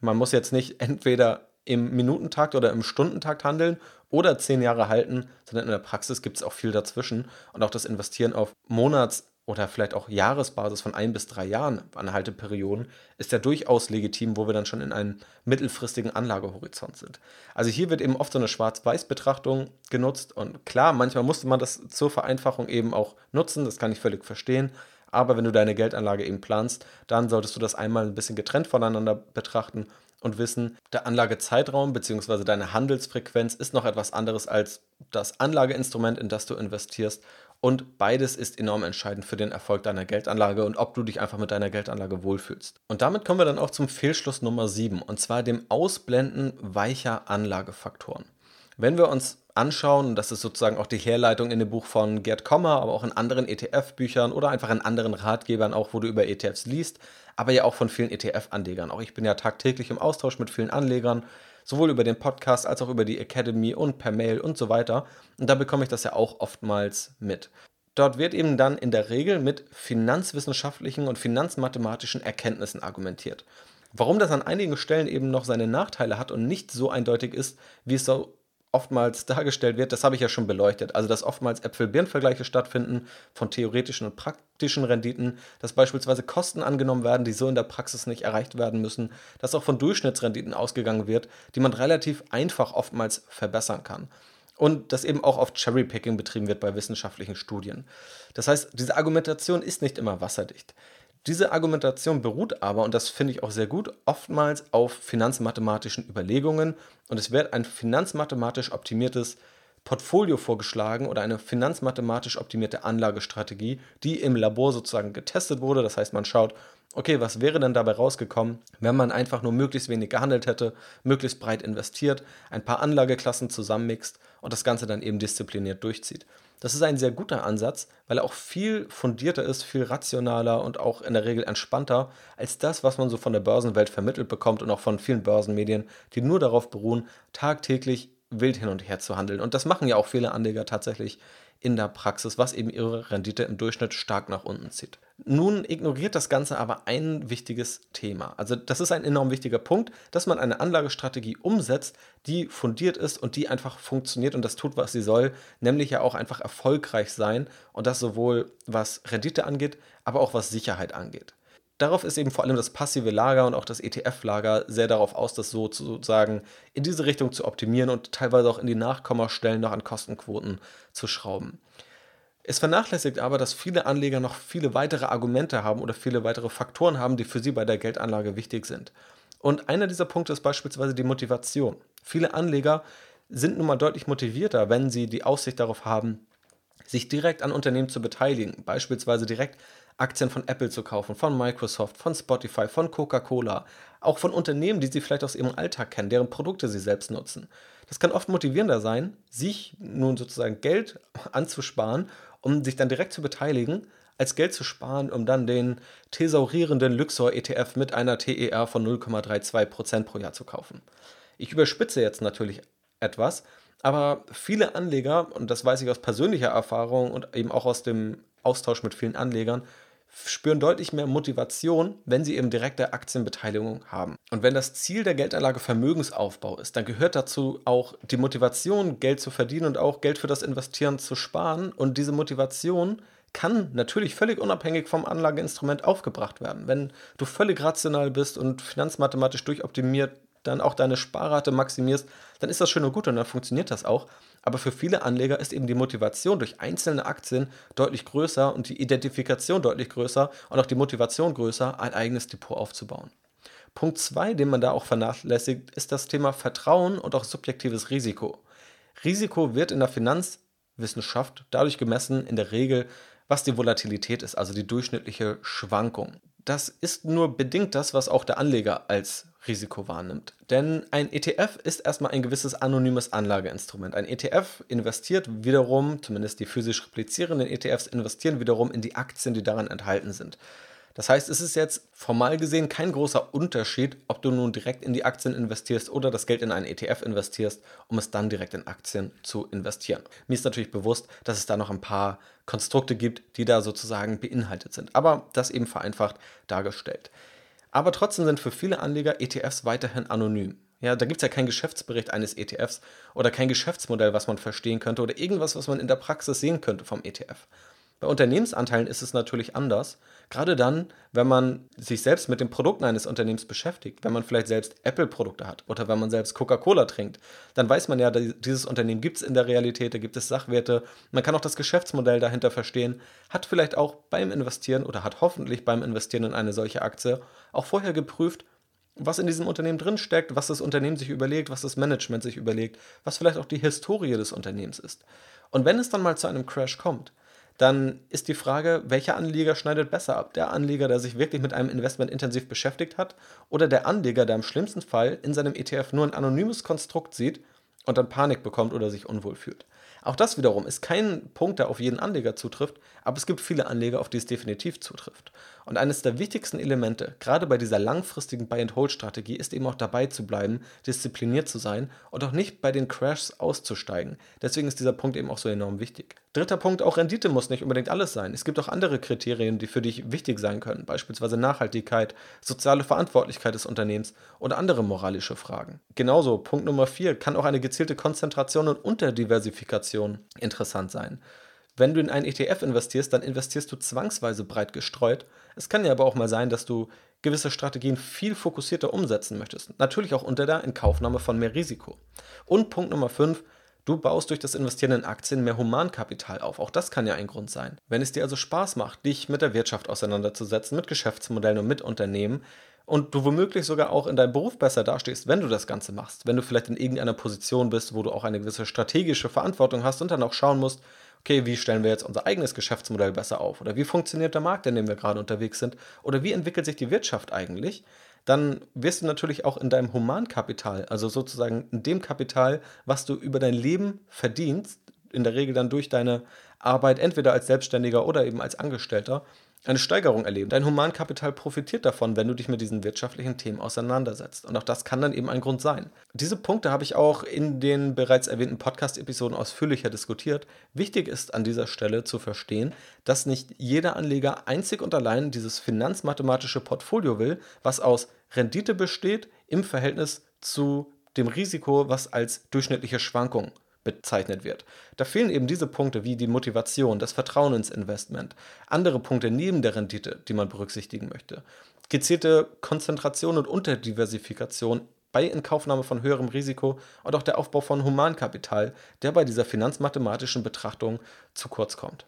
man muss jetzt nicht entweder im Minutentakt oder im Stundentakt handeln oder zehn Jahre halten, sondern in der Praxis gibt es auch viel dazwischen. Und auch das Investieren auf Monats- oder vielleicht auch Jahresbasis von ein bis drei Jahren an Halteperioden ist ja durchaus legitim, wo wir dann schon in einem mittelfristigen Anlagehorizont sind. Also hier wird eben oft so eine Schwarz-Weiß-Betrachtung genutzt und klar, manchmal musste man das zur Vereinfachung eben auch nutzen, das kann ich völlig verstehen. Aber wenn du deine Geldanlage eben planst, dann solltest du das einmal ein bisschen getrennt voneinander betrachten und wissen, der Anlagezeitraum bzw. deine Handelsfrequenz ist noch etwas anderes als das Anlageinstrument, in das du investierst. Und beides ist enorm entscheidend für den Erfolg deiner Geldanlage und ob du dich einfach mit deiner Geldanlage wohlfühlst. Und damit kommen wir dann auch zum Fehlschluss Nummer 7 und zwar dem Ausblenden weicher Anlagefaktoren. Wenn wir uns anschauen, und das ist sozusagen auch die Herleitung in dem Buch von Gerd Kommer, aber auch in anderen ETF-Büchern oder einfach in anderen Ratgebern, auch wo du über ETFs liest, aber ja auch von vielen ETF-Anlegern. Auch ich bin ja tagtäglich im Austausch mit vielen Anlegern, sowohl über den Podcast als auch über die Academy und per Mail und so weiter. Und da bekomme ich das ja auch oftmals mit. Dort wird eben dann in der Regel mit finanzwissenschaftlichen und finanzmathematischen Erkenntnissen argumentiert. Warum das an einigen Stellen eben noch seine Nachteile hat und nicht so eindeutig ist, wie es so oftmals dargestellt wird, das habe ich ja schon beleuchtet. Also, dass oftmals Äpfel-Birnen-Vergleiche stattfinden von theoretischen und praktischen Renditen, dass beispielsweise Kosten angenommen werden, die so in der Praxis nicht erreicht werden müssen, dass auch von Durchschnittsrenditen ausgegangen wird, die man relativ einfach oftmals verbessern kann. Und dass eben auch oft Cherry-Picking betrieben wird bei wissenschaftlichen Studien. Das heißt, diese Argumentation ist nicht immer wasserdicht. Diese Argumentation beruht aber, und das finde ich auch sehr gut, oftmals auf finanzmathematischen Überlegungen und es wird ein finanzmathematisch optimiertes Portfolio vorgeschlagen oder eine finanzmathematisch optimierte Anlagestrategie, die im Labor sozusagen getestet wurde. Das heißt, man schaut, okay, was wäre denn dabei rausgekommen, wenn man einfach nur möglichst wenig gehandelt hätte, möglichst breit investiert, ein paar Anlageklassen zusammenmixt und das Ganze dann eben diszipliniert durchzieht. Das ist ein sehr guter Ansatz, weil er auch viel fundierter ist, viel rationaler und auch in der Regel entspannter als das, was man so von der Börsenwelt vermittelt bekommt und auch von vielen Börsenmedien, die nur darauf beruhen, tagtäglich wild hin und her zu handeln. Und das machen ja auch viele Anleger tatsächlich in der Praxis, was eben ihre Rendite im Durchschnitt stark nach unten zieht. Nun ignoriert das Ganze aber ein wichtiges Thema. Also das ist ein enorm wichtiger Punkt, dass man eine Anlagestrategie umsetzt, die fundiert ist und die einfach funktioniert und das tut, was sie soll, nämlich ja auch einfach erfolgreich sein und das sowohl was Rendite angeht, aber auch was Sicherheit angeht. Darauf ist eben vor allem das passive Lager und auch das ETF-Lager sehr darauf aus, das sozusagen in diese Richtung zu optimieren und teilweise auch in die Nachkommastellen noch an Kostenquoten zu schrauben. Es vernachlässigt aber, dass viele Anleger noch viele weitere Argumente haben oder viele weitere Faktoren haben, die für sie bei der Geldanlage wichtig sind. Und einer dieser Punkte ist beispielsweise die Motivation. Viele Anleger sind nun mal deutlich motivierter, wenn sie die Aussicht darauf haben, sich direkt an Unternehmen zu beteiligen, beispielsweise direkt Aktien von Apple zu kaufen, von Microsoft, von Spotify, von Coca-Cola, auch von Unternehmen, die sie vielleicht aus ihrem Alltag kennen, deren Produkte sie selbst nutzen. Das kann oft motivierender sein, sich nun sozusagen Geld anzusparen, um sich dann direkt zu beteiligen, als Geld zu sparen, um dann den thesaurierenden Luxor-ETF mit einer TER von 0,32% pro Jahr zu kaufen. Ich überspitze jetzt natürlich etwas, aber viele Anleger, und das weiß ich aus persönlicher Erfahrung und eben auch aus dem Austausch mit vielen Anlegern, spüren deutlich mehr Motivation, wenn sie eben direkte Aktienbeteiligung haben. Und wenn das Ziel der Geldanlage Vermögensaufbau ist, dann gehört dazu auch die Motivation, Geld zu verdienen und auch Geld für das Investieren zu sparen. Und diese Motivation kann natürlich völlig unabhängig vom Anlageinstrument aufgebracht werden. Wenn du völlig rational bist und finanzmathematisch durchoptimiert dann auch deine Sparrate maximierst, dann ist das schön und gut und dann funktioniert das auch. Aber für viele Anleger ist eben die Motivation durch einzelne Aktien deutlich größer und die Identifikation deutlich größer und auch die Motivation größer, ein eigenes Depot aufzubauen. Punkt 2, den man da auch vernachlässigt, ist das Thema Vertrauen und auch subjektives Risiko. Risiko wird in der Finanzwissenschaft dadurch gemessen, in der Regel, was die Volatilität ist, also die durchschnittliche Schwankung. Das ist nur bedingt das, was auch der Anleger als Risiko wahrnimmt. Denn ein ETF ist erstmal ein gewisses anonymes Anlageinstrument. Ein ETF investiert wiederum, zumindest die physisch replizierenden ETFs investieren wiederum in die Aktien, die daran enthalten sind. Das heißt, es ist jetzt formal gesehen kein großer Unterschied, ob du nun direkt in die Aktien investierst oder das Geld in einen ETF investierst, um es dann direkt in Aktien zu investieren. Mir ist natürlich bewusst, dass es da noch ein paar Konstrukte gibt, die da sozusagen beinhaltet sind. Aber das eben vereinfacht dargestellt. Aber trotzdem sind für viele Anleger ETFs weiterhin anonym. Ja, da gibt es ja keinen Geschäftsbericht eines ETFs oder kein Geschäftsmodell, was man verstehen könnte oder irgendwas, was man in der Praxis sehen könnte vom ETF. Bei Unternehmensanteilen ist es natürlich anders. Gerade dann, wenn man sich selbst mit den Produkten eines Unternehmens beschäftigt, wenn man vielleicht selbst Apple-Produkte hat oder wenn man selbst Coca-Cola trinkt, dann weiß man ja, dieses Unternehmen gibt es in der Realität, da gibt es Sachwerte. Man kann auch das Geschäftsmodell dahinter verstehen, hat vielleicht auch beim Investieren oder hat hoffentlich beim Investieren in eine solche Aktie auch vorher geprüft, was in diesem Unternehmen drinsteckt, was das Unternehmen sich überlegt, was das Management sich überlegt, was vielleicht auch die Historie des Unternehmens ist. Und wenn es dann mal zu einem Crash kommt, dann ist die Frage, welcher Anleger schneidet besser ab? Der Anleger, der sich wirklich mit einem Investment intensiv beschäftigt hat oder der Anleger, der im schlimmsten Fall in seinem ETF nur ein anonymes Konstrukt sieht und dann Panik bekommt oder sich unwohl fühlt. Auch das wiederum ist kein Punkt, der auf jeden Anleger zutrifft, aber es gibt viele Anleger, auf die es definitiv zutrifft. Und eines der wichtigsten Elemente, gerade bei dieser langfristigen Buy-and-Hold-Strategie, ist eben auch dabei zu bleiben, diszipliniert zu sein und auch nicht bei den Crashs auszusteigen. Deswegen ist dieser Punkt eben auch so enorm wichtig. Dritter Punkt, auch Rendite muss nicht unbedingt alles sein. Es gibt auch andere Kriterien, die für dich wichtig sein können, beispielsweise Nachhaltigkeit, soziale Verantwortlichkeit des Unternehmens oder andere moralische Fragen. Genauso, Punkt Nummer vier, kann auch eine gezielte Konzentration und Unterdiversifikation interessant sein. Wenn du in einen ETF investierst, dann investierst du zwangsweise breit gestreut. Es kann ja aber auch mal sein, dass du gewisse Strategien viel fokussierter umsetzen möchtest. Natürlich auch unter der Inkaufnahme von mehr Risiko. Und Punkt Nummer 5, Du baust durch das Investieren in Aktien mehr Humankapital auf. Auch das kann ja ein Grund sein. Wenn es dir also Spaß macht, dich mit der Wirtschaft auseinanderzusetzen, mit Geschäftsmodellen und mit Unternehmen, und du womöglich sogar auch in deinem Beruf besser dastehst, wenn du das Ganze machst. Wenn du vielleicht in irgendeiner Position bist, wo du auch eine gewisse strategische Verantwortung hast und dann auch schauen musst, okay, wie stellen wir jetzt unser eigenes Geschäftsmodell besser auf? Oder wie funktioniert der Markt, in dem wir gerade unterwegs sind? Oder wie entwickelt sich die Wirtschaft eigentlich? Dann wirst du natürlich auch in deinem Humankapital, also sozusagen in dem Kapital, was du über dein Leben verdienst, in der Regel dann durch deine Arbeit, entweder als Selbstständiger oder eben als Angestellter, eine Steigerung erleben. Dein Humankapital profitiert davon, wenn du dich mit diesen wirtschaftlichen Themen auseinandersetzt. Und auch das kann dann eben ein Grund sein. Diese Punkte habe ich auch in den bereits erwähnten Podcast-Episoden ausführlicher diskutiert. Wichtig ist an dieser Stelle zu verstehen, dass nicht jeder Anleger einzig und allein dieses finanzmathematische Portfolio will, was aus Rendite besteht im Verhältnis zu dem Risiko, was als durchschnittliche Schwankung bezeichnet wird. Da fehlen eben diese Punkte wie die Motivation, das Vertrauen ins Investment, andere Punkte neben der Rendite, die man berücksichtigen möchte. Gezielte Konzentration und Unterdiversifikation bei Inkaufnahme von höherem Risiko und auch der Aufbau von Humankapital, der bei dieser finanzmathematischen Betrachtung zu kurz kommt.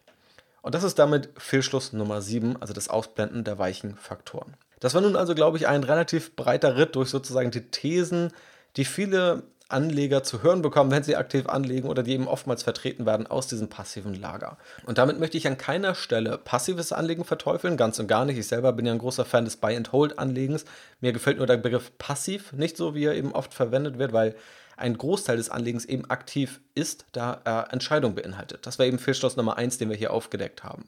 Und das ist damit Fehlschluss Nummer 7, also das Ausblenden der weichen Faktoren. Das war nun also, glaube ich, ein relativ breiter Ritt durch sozusagen die Thesen, die viele Anleger zu hören bekommen, wenn sie aktiv anlegen oder die eben oftmals vertreten werden aus diesem passiven Lager. Und damit möchte ich an keiner Stelle passives Anlegen verteufeln, ganz und gar nicht. Ich selber bin ja ein großer Fan des Buy-and-Hold-Anlegens. Mir gefällt nur der Begriff passiv nicht so, wie er eben oft verwendet wird, weil ein Großteil des Anlegens eben aktiv ist, da er Entscheidungen beinhaltet. Das war eben Fehlschluss Nummer 1, den wir hier aufgedeckt haben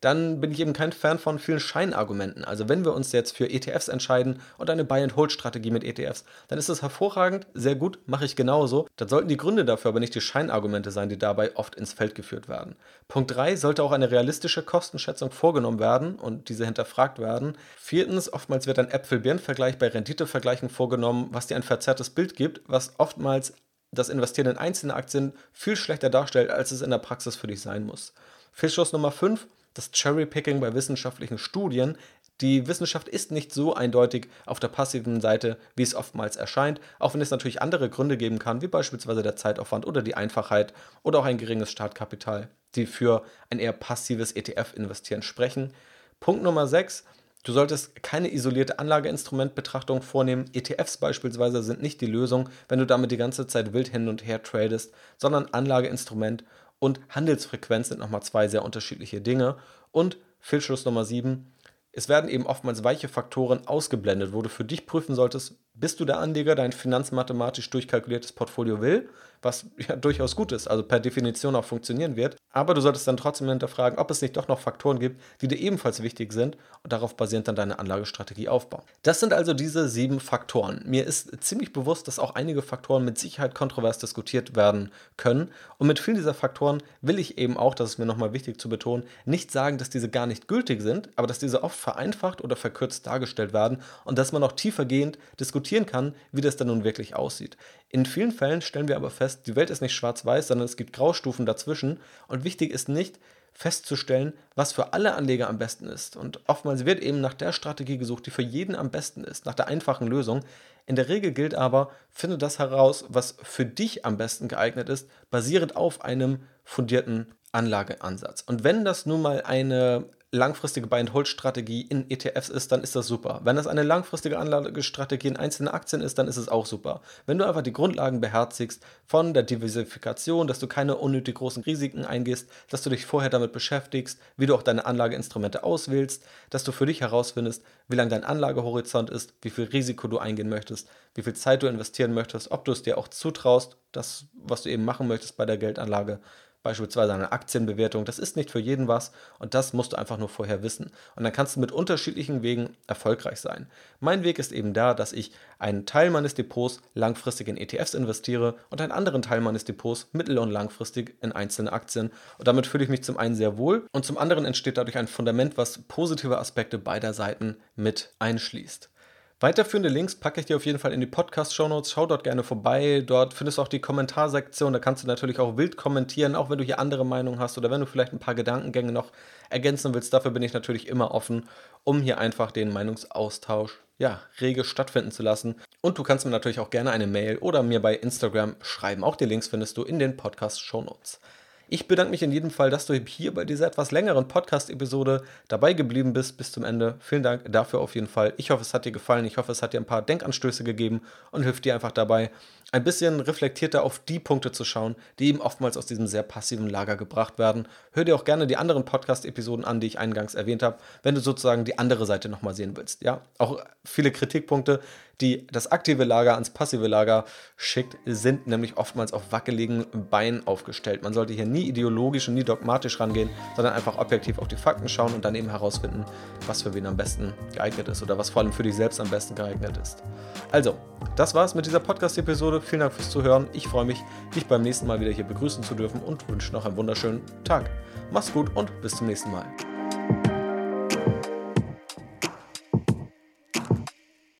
dann bin ich eben kein Fan von vielen Scheinargumenten. Also wenn wir uns jetzt für ETFs entscheiden und eine Buy-and-Hold-Strategie mit ETFs, dann ist das hervorragend, sehr gut, mache ich genauso. Dann sollten die Gründe dafür aber nicht die Scheinargumente sein, die dabei oft ins Feld geführt werden. Punkt 3 sollte auch eine realistische Kostenschätzung vorgenommen werden und diese hinterfragt werden. Viertens, oftmals wird ein Äpfel-Birnen-Vergleich bei Renditevergleichen vorgenommen, was dir ein verzerrtes Bild gibt, was oftmals das Investieren in einzelne Aktien viel schlechter darstellt, als es in der Praxis für dich sein muss. Fehlschluss Nummer 5, das Cherrypicking bei wissenschaftlichen Studien. Die Wissenschaft ist nicht so eindeutig auf der passiven Seite, wie es oftmals erscheint, auch wenn es natürlich andere Gründe geben kann, wie beispielsweise der Zeitaufwand oder die Einfachheit oder auch ein geringes Startkapital, die für ein eher passives ETF-Investieren sprechen. Punkt Nummer 6. Du solltest keine isolierte Anlageinstrumentbetrachtung vornehmen. ETFs beispielsweise sind nicht die Lösung, wenn du damit die ganze Zeit wild hin und her tradest, sondern Anlageinstrument und Handelsfrequenz sind nochmal zwei sehr unterschiedliche Dinge. Und Fehlschluss Nummer 7, es werden eben oftmals weiche Faktoren ausgeblendet, wo du für dich prüfen solltest, Bist du der Anleger, der ein finanzmathematisch durchkalkuliertes Portfolio will, was ja durchaus gut ist, also per Definition auch funktionieren wird, aber du solltest dann trotzdem hinterfragen, ob es nicht doch noch Faktoren gibt, die dir ebenfalls wichtig sind und darauf basierend dann deine Anlagestrategie aufbauen. Das sind also diese sieben Faktoren. Mir ist ziemlich bewusst, dass auch einige Faktoren mit Sicherheit kontrovers diskutiert werden können und mit vielen dieser Faktoren will ich eben auch, das ist mir nochmal wichtig zu betonen, nicht sagen, dass diese gar nicht gültig sind, aber dass diese oft vereinfacht oder verkürzt dargestellt werden und dass man auch tiefergehend diskutieren kann, wie das dann nun wirklich aussieht. In vielen Fällen stellen wir aber fest, die Welt ist nicht schwarz-weiß, sondern es gibt Graustufen dazwischen und wichtig ist nicht festzustellen, was für alle Anleger am besten ist. Und oftmals wird eben nach der Strategie gesucht, die für jeden am besten ist, nach der einfachen Lösung. In der Regel gilt aber, finde das heraus, was für dich am besten geeignet ist, basierend auf einem fundierten Anlageansatz. Und wenn das nun mal eine langfristige Buy-and-Hold-Strategie in ETFs ist, dann ist das super. Wenn das eine langfristige Anlagestrategie in einzelnen Aktien ist, dann ist es auch super. Wenn du einfach die Grundlagen beherzigst von der Diversifikation, dass du keine unnötig großen Risiken eingehst, dass du dich vorher damit beschäftigst, wie du auch deine Anlageinstrumente auswählst, dass du für dich herausfindest, wie lang dein Anlagehorizont ist, wie viel Risiko du eingehen möchtest, wie viel Zeit du investieren möchtest, ob du es dir auch zutraust, das, was du eben machen möchtest bei der Geldanlage beispielsweise eine Aktienbewertung, das ist nicht für jeden was und das musst du einfach nur vorher wissen. Und dann kannst du mit unterschiedlichen Wegen erfolgreich sein. Mein Weg ist eben da, dass ich einen Teil meines Depots langfristig in ETFs investiere und einen anderen Teil meines Depots mittel- und langfristig in einzelne Aktien. Und damit fühle ich mich zum einen sehr wohl und zum anderen entsteht dadurch ein Fundament, was positive Aspekte beider Seiten mit einschließt. Weiterführende Links packe ich dir auf jeden Fall in die Podcast-Shownotes. Schau dort gerne vorbei. Dort findest du auch die Kommentarsektion. Da kannst du natürlich auch wild kommentieren, auch wenn du hier andere Meinungen hast oder wenn du vielleicht ein paar Gedankengänge noch ergänzen willst. Dafür bin ich natürlich immer offen, um hier einfach den Meinungsaustausch ja, rege stattfinden zu lassen. Und du kannst mir natürlich auch gerne eine Mail oder mir bei Instagram schreiben. Auch die Links findest du in den Podcast-Shownotes. Ich bedanke mich in jedem Fall, dass du hier bei dieser etwas längeren Podcast-Episode dabei geblieben bist bis zum Ende. Vielen Dank dafür auf jeden Fall. Ich hoffe, es hat dir gefallen. Ich hoffe, es hat dir ein paar Denkanstöße gegeben und hilft dir einfach dabei, ein bisschen reflektierter auf die Punkte zu schauen, die eben oftmals aus diesem sehr passiven Lager gebracht werden. Hör dir auch gerne die anderen Podcast-Episoden an, die ich eingangs erwähnt habe, wenn du sozusagen die andere Seite nochmal sehen willst. Ja, auch viele Kritikpunkte, die das aktive Lager ans passive Lager schickt, sind nämlich oftmals auf wackeligen Beinen aufgestellt. Man sollte hier nie ideologisch und nie dogmatisch rangehen, sondern einfach objektiv auf die Fakten schauen und dann eben herausfinden, was für wen am besten geeignet ist oder was vor allem für dich selbst am besten geeignet ist. Also, das war's mit dieser Podcast-Episode. Vielen Dank fürs Zuhören. Ich freue mich, dich beim nächsten Mal wieder hier begrüßen zu dürfen und wünsche noch einen wunderschönen Tag. Mach's gut und bis zum nächsten Mal.